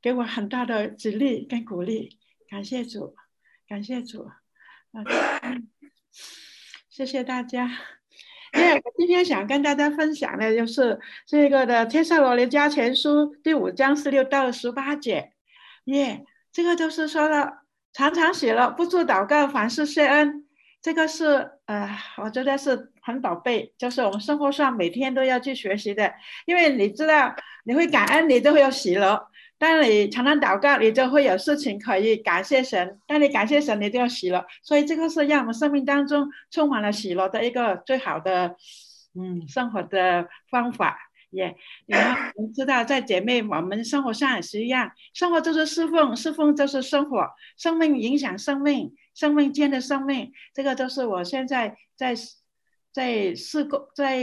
给我很大的激励跟鼓励，感谢主，感谢主，啊，谢谢大家。耶，今天想跟大家分享的就是这个的《天上罗尼迦前书》第五章十六到十八节。耶，这个就是说了，常常写了，不住祷告，凡事谢恩。这个是呃，我觉得是很宝贝，就是我们生活上每天都要去学习的。因为你知道，你会感恩，你就会有喜乐。当你常常祷告，你就会有事情可以感谢神。当你感谢神，你就要喜乐。所以这个是让我们生命当中充满了喜乐的一个最好的，嗯，生活的方法。也，然后我们知道，在姐妹，我们生活上也是一样，生活就是侍奉，侍奉就是生活，生命影响生命，生命间的生命，这个都是我现在在。在施工，在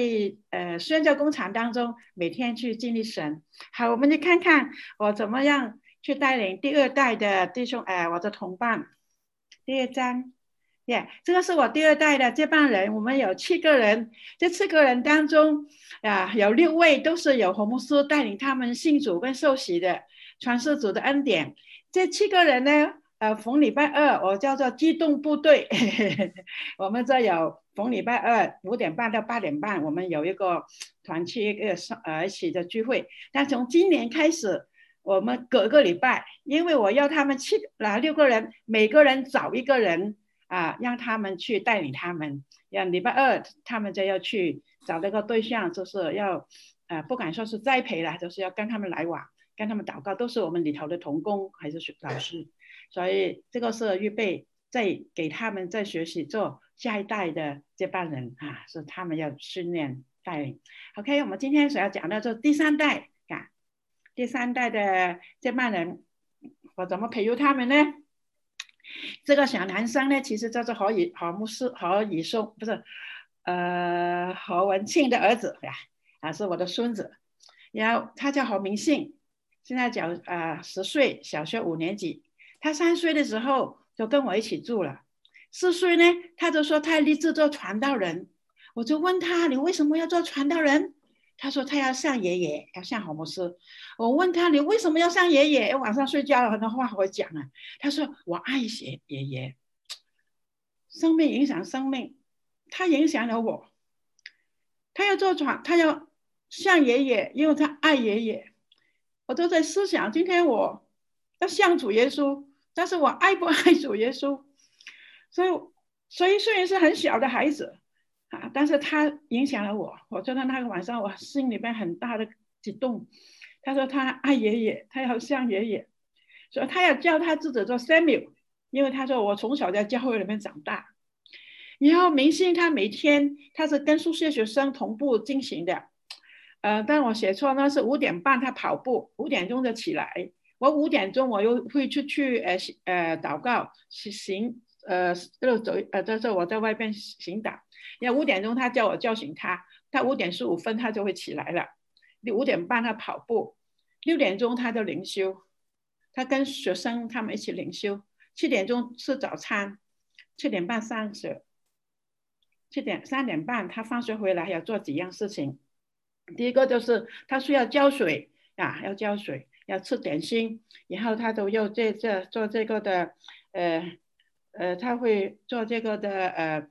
呃宣教工厂当中，每天去经历神。好，我们去看看我怎么样去带领第二代的弟兄，哎，我的同伴。第二章，耶，这个是我第二代的接班人。我们有七个人，这七个人当中，啊，有六位都是有红牧师带领他们信主跟受洗的，传世主的恩典。这七个人呢？呃，逢礼拜二我叫做机动部队，我们这有逢礼拜二五点半到八点半，我们有一个团去一个上呃一起的聚会。但从今年开始，我们隔个礼拜，因为我要他们七啊六个人，每个人找一个人啊，让他们去带领他们。让礼拜二他们就要去找那个对象，就是要呃不敢说是栽培了，就是要跟他们来往，跟他们祷告，都是我们里头的童工还是学老师。所以这个是预备在给他们在学习做下一代的接班人啊，是他们要训练带领。OK，我们今天所要讲的就第三代啊，第三代的接班人，我怎么培育他们呢？这个小男生呢，其实叫做何以何牧师何以松，不是呃何文庆的儿子呀，啊是我的孙子，然后他叫何明信，现在讲啊十岁，小学五年级。他三岁的时候就跟我一起住了，四岁呢，他就说他立志做传道人。我就问他：“你为什么要做传道人？”他说：“他要像爷爷，要像何牧师。”我问他：“你为什么要像爷爷？晚上睡觉了很多话我讲啊。”他说：“我爱写爷爷，生命影响生命，他影响了我。他要做传，他要像爷爷，因为他爱爷爷。”我都在思想，今天我要像主耶稣。但是我爱不爱主耶稣？所以，所以虽然是很小的孩子啊，但是他影响了我。我觉得那个晚上，我心里边很大的激动。他说他爱爷爷，他要像爷爷，所以他要叫他自己做 Samuel，因为他说我从小在教会里面长大。然后明星他每天他是跟宿舍学生同步进行的，呃，但我写错，那是五点半他跑步，五点钟就起来。我五点钟我又会出去，呃，呃，祷告，行，呃，就走，呃，就是我在外边行祷。因为五点钟他叫我叫醒他，他五点十五分他就会起来了。你五点半他跑步，六点钟他就灵修，他跟学生他们一起灵修。七点钟吃早餐，七点半上学，七点三点半他放学回来要做几样事情。第一个就是他需要浇水啊，要浇水。要吃点心，然后他都要这这做这个的，呃呃，他会做这个的呃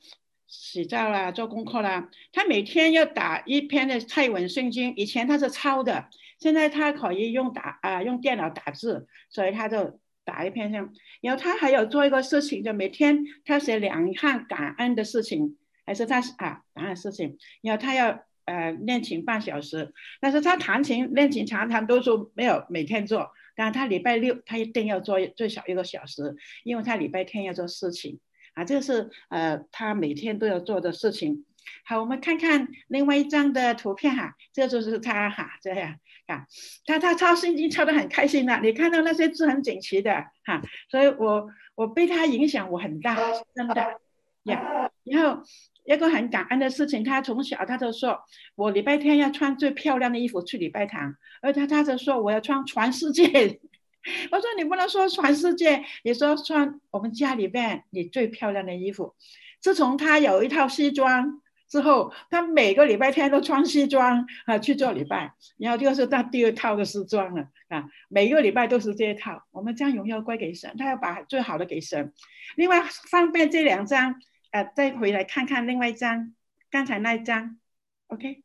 洗澡啦，做功课啦。他每天要打一篇的泰文圣经，以前他是抄的，现在他可以用打啊用电脑打字，所以他就打一篇这样。然后他还有做一个事情，就每天他写两项感恩的事情，还是他啊感恩事情，然后他要。呃，练琴半小时，但是他弹琴练琴常常都说没有每天做，但他礼拜六他一定要做最少一个小时，因为他礼拜天要做事情啊，这是呃他每天都要做的事情。好，我们看看另外一张的图片哈，这就是他哈这样啊，他他抄圣经抄得很开心的，你看到那些字很整齐的哈，所以我我被他影响我很大，真的呀，然后。一个很感恩的事情，他从小他就说，我礼拜天要穿最漂亮的衣服去礼拜堂，而他他就说我要穿全世界。我说你不能说全世界，你说穿我们家里边你最漂亮的衣服。自从他有一套西装，之后，他每个礼拜天都穿西装啊去做礼拜，然后就是他第二套的时装了啊，每个礼拜都是这一套。我们将荣耀归给神，他要把最好的给神。另外，方便这两张，呃，再回来看看另外一张，刚才那一张，OK，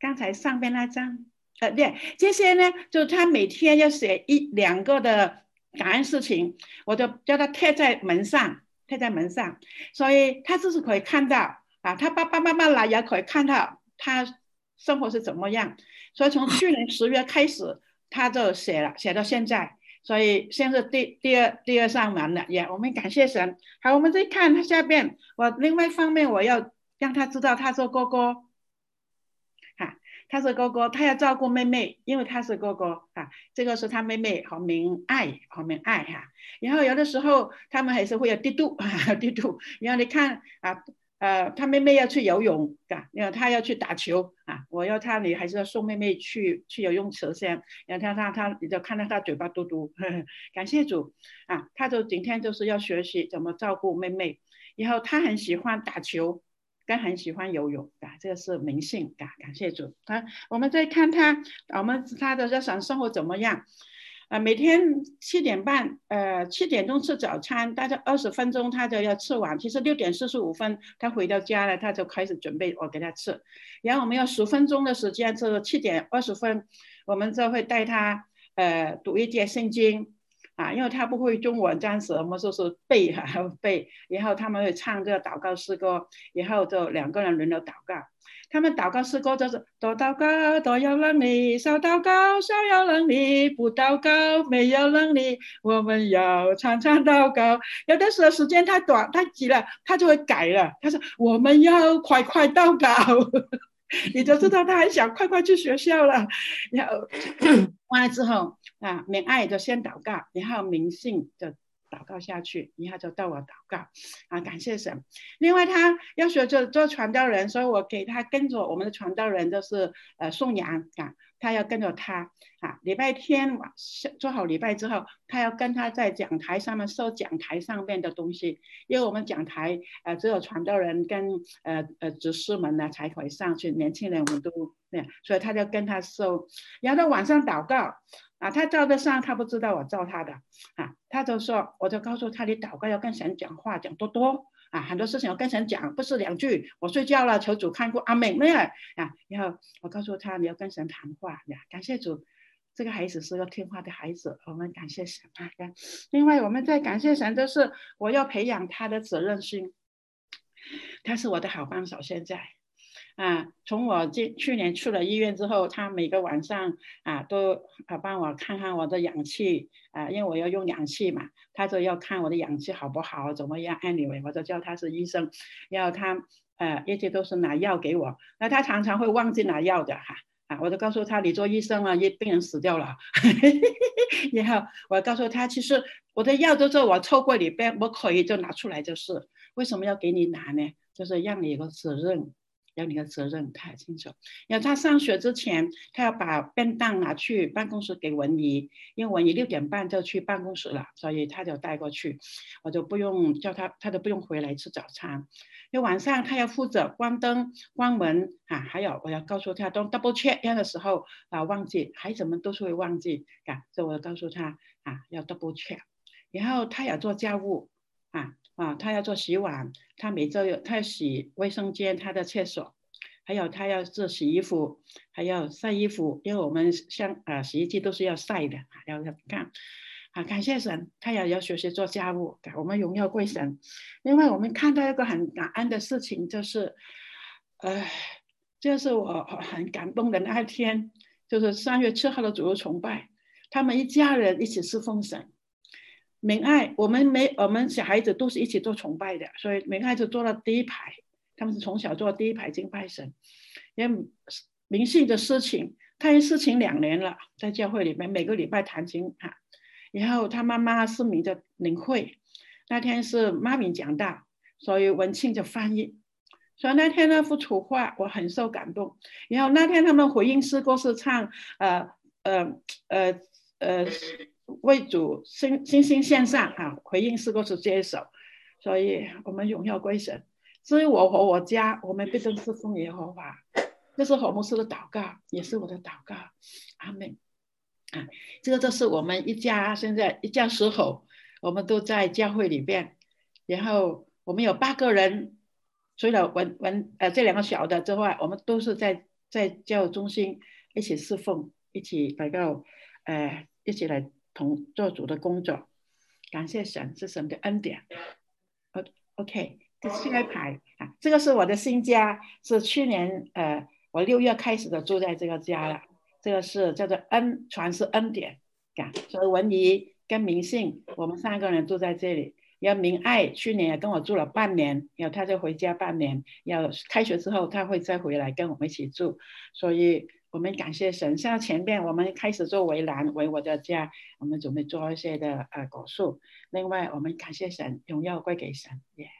刚才上边那张，呃，对，这些呢，就他每天要写一两个的感恩事情，我就叫他贴在门上，贴在门上，所以他就是可以看到。啊，他爸爸妈妈来也可以看到他生活是怎么样，所以从去年十月开始，他就写了，写到现在，所以现在第第二第二扇门了，也我们感谢神。好，我们再看他下边，我另外一方面我要让他知道他是哥哥，哈，他是哥哥，他要照顾妹妹，因为他是哥哥啊，这个是他妹妹好明爱，好明爱哈。然后有的时候他们还是会有嫉妒，嫉妒，然后你看啊。呃，他妹妹要去游泳，啊，因为他要去打球啊。我要他，你还是要送妹妹去去游泳池先。然后他他他，你就看到他嘴巴嘟嘟，呵 呵感谢主啊。他就今天就是要学习怎么照顾妹妹。然后他很喜欢打球，跟很喜欢游泳啊，这个是明信啊，感谢主。他我们再看他，我们他的日常生活怎么样？啊，每天七点半，呃，七点钟吃早餐，大概二十分钟他就要吃完。其实六点四十五分他回到家了，他就开始准备我给他吃。然后我们要十分钟的时间，就是七点二十分，我们就会带他呃读一点圣经啊，因为他不会中文，暂时我们就是背哈 背。然后他们会唱这个祷告诗歌，然后就两个人轮流祷告。他们祷告诗歌就是多祷告多有能力，少祷告少有能力，不祷告没有能力。我们要常常祷告。有的时候时间太短太急了，他就会改了。他说我们要快快祷告，你就知道他还想快快去学校了。然后 完了之后啊，明爱就先祷告，然后明信就。祷告下去，然后就到我祷告啊，感谢神。另外，他要学做做传道人，所以我给他跟着我们的传道人，就是呃宋阳啊，他要跟着他啊。礼拜天晚做好礼拜之后，他要跟他在讲台上面收讲台上面的东西，因为我们讲台呃只有传道人跟呃呃执事们呢才可以上去，年轻人我们都那所以他就跟他收，然后晚上祷告。啊，他照得上，他不知道我照他的，啊，他就说，我就告诉他，你祷告要跟神讲话，讲多多，啊，很多事情我跟神讲，不是两句，我睡觉了，求主看过，阿门，没有，啊，然后我告诉他，你要跟神谈话呀，感谢主，这个孩子是个听话的孩子，我们感谢神啊，另外我们在感谢神，就是我要培养他的责任心，他是我的好帮手，现在。啊，从我这去年去了医院之后，他每个晚上啊都啊帮我看看我的氧气啊，因为我要用氧气嘛，他就要看我的氧气好不好，怎么样？Anyway，我就叫他是医生，然后他呃一直都是拿药给我，那他常常会忘记拿药的哈啊，我就告诉他，你做医生了，一病人死掉了，然后我告诉他，其实我的药都是我抽过里边，我可以就拿出来就是，为什么要给你拿呢？就是让你有个责任。要你的责任太清楚。要他上学之前，他要把便当拿去办公室给文怡，因为文怡六点半就去办公室了，所以他就带过去，我就不用叫他，他都不用回来吃早餐。因为晚上他要负责关灯、关门啊，还有我要告诉他都 double check 样的时候啊，忘记孩子们都是会忘记啊，所以我要告诉他啊，要 double check。然后他要做家务啊。啊，他要做洗碗，他每周有他要洗卫生间、他的厕所，还有他要做洗衣服，还要晒衣服，因为我们像啊洗衣机都是要晒的，要要干。啊，感谢神，他也要学习做家务，我们荣耀归神。另外，我们看到一个很感恩的事情，就是，呃，就是我很感动的那一天，就是三月七号的主日崇拜，他们一家人一起侍奉神。明爱，我们没我们小孩子都是一起做崇拜的，所以明爱就坐到第一排。他们是从小做第一排敬拜神。因为明信的事情，他事情两年了，在教会里面每个礼拜弹琴哈。然后他妈妈是名的领会，那天是妈咪讲道，所以文庆就翻译。所以那天那幅图画我很受感动。然后那天他们回应诗歌是唱呃呃呃呃。为主心心心献上啊，回应诗歌是这一首，所以我们荣耀归神。所以我和我家，我们必定是奉耶和华。这是何牧师的祷告，也是我的祷告。阿门。啊，这个就是我们一家现在一家十口，我们都在教会里边。然后我们有八个人，除了文文呃这两个小的之外，我们都是在在教育中心一起侍奉，一起来到呃一起来同做主的工作。感谢神，是神的恩典。O OK，下一排啊，这个是我的新家，是去年呃我六月开始的住在这个家了。这个是叫做恩全是恩典，啊，所以文怡跟明信，我们三个人住在这里。要明爱去年也跟我住了半年，然后他就回家半年。要开学之后他会再回来跟我们一起住，所以我们感谢神。像前面我们开始做围栏围我的家，我们准备做一些的呃果树。另外我们感谢神，荣耀归给神，耶。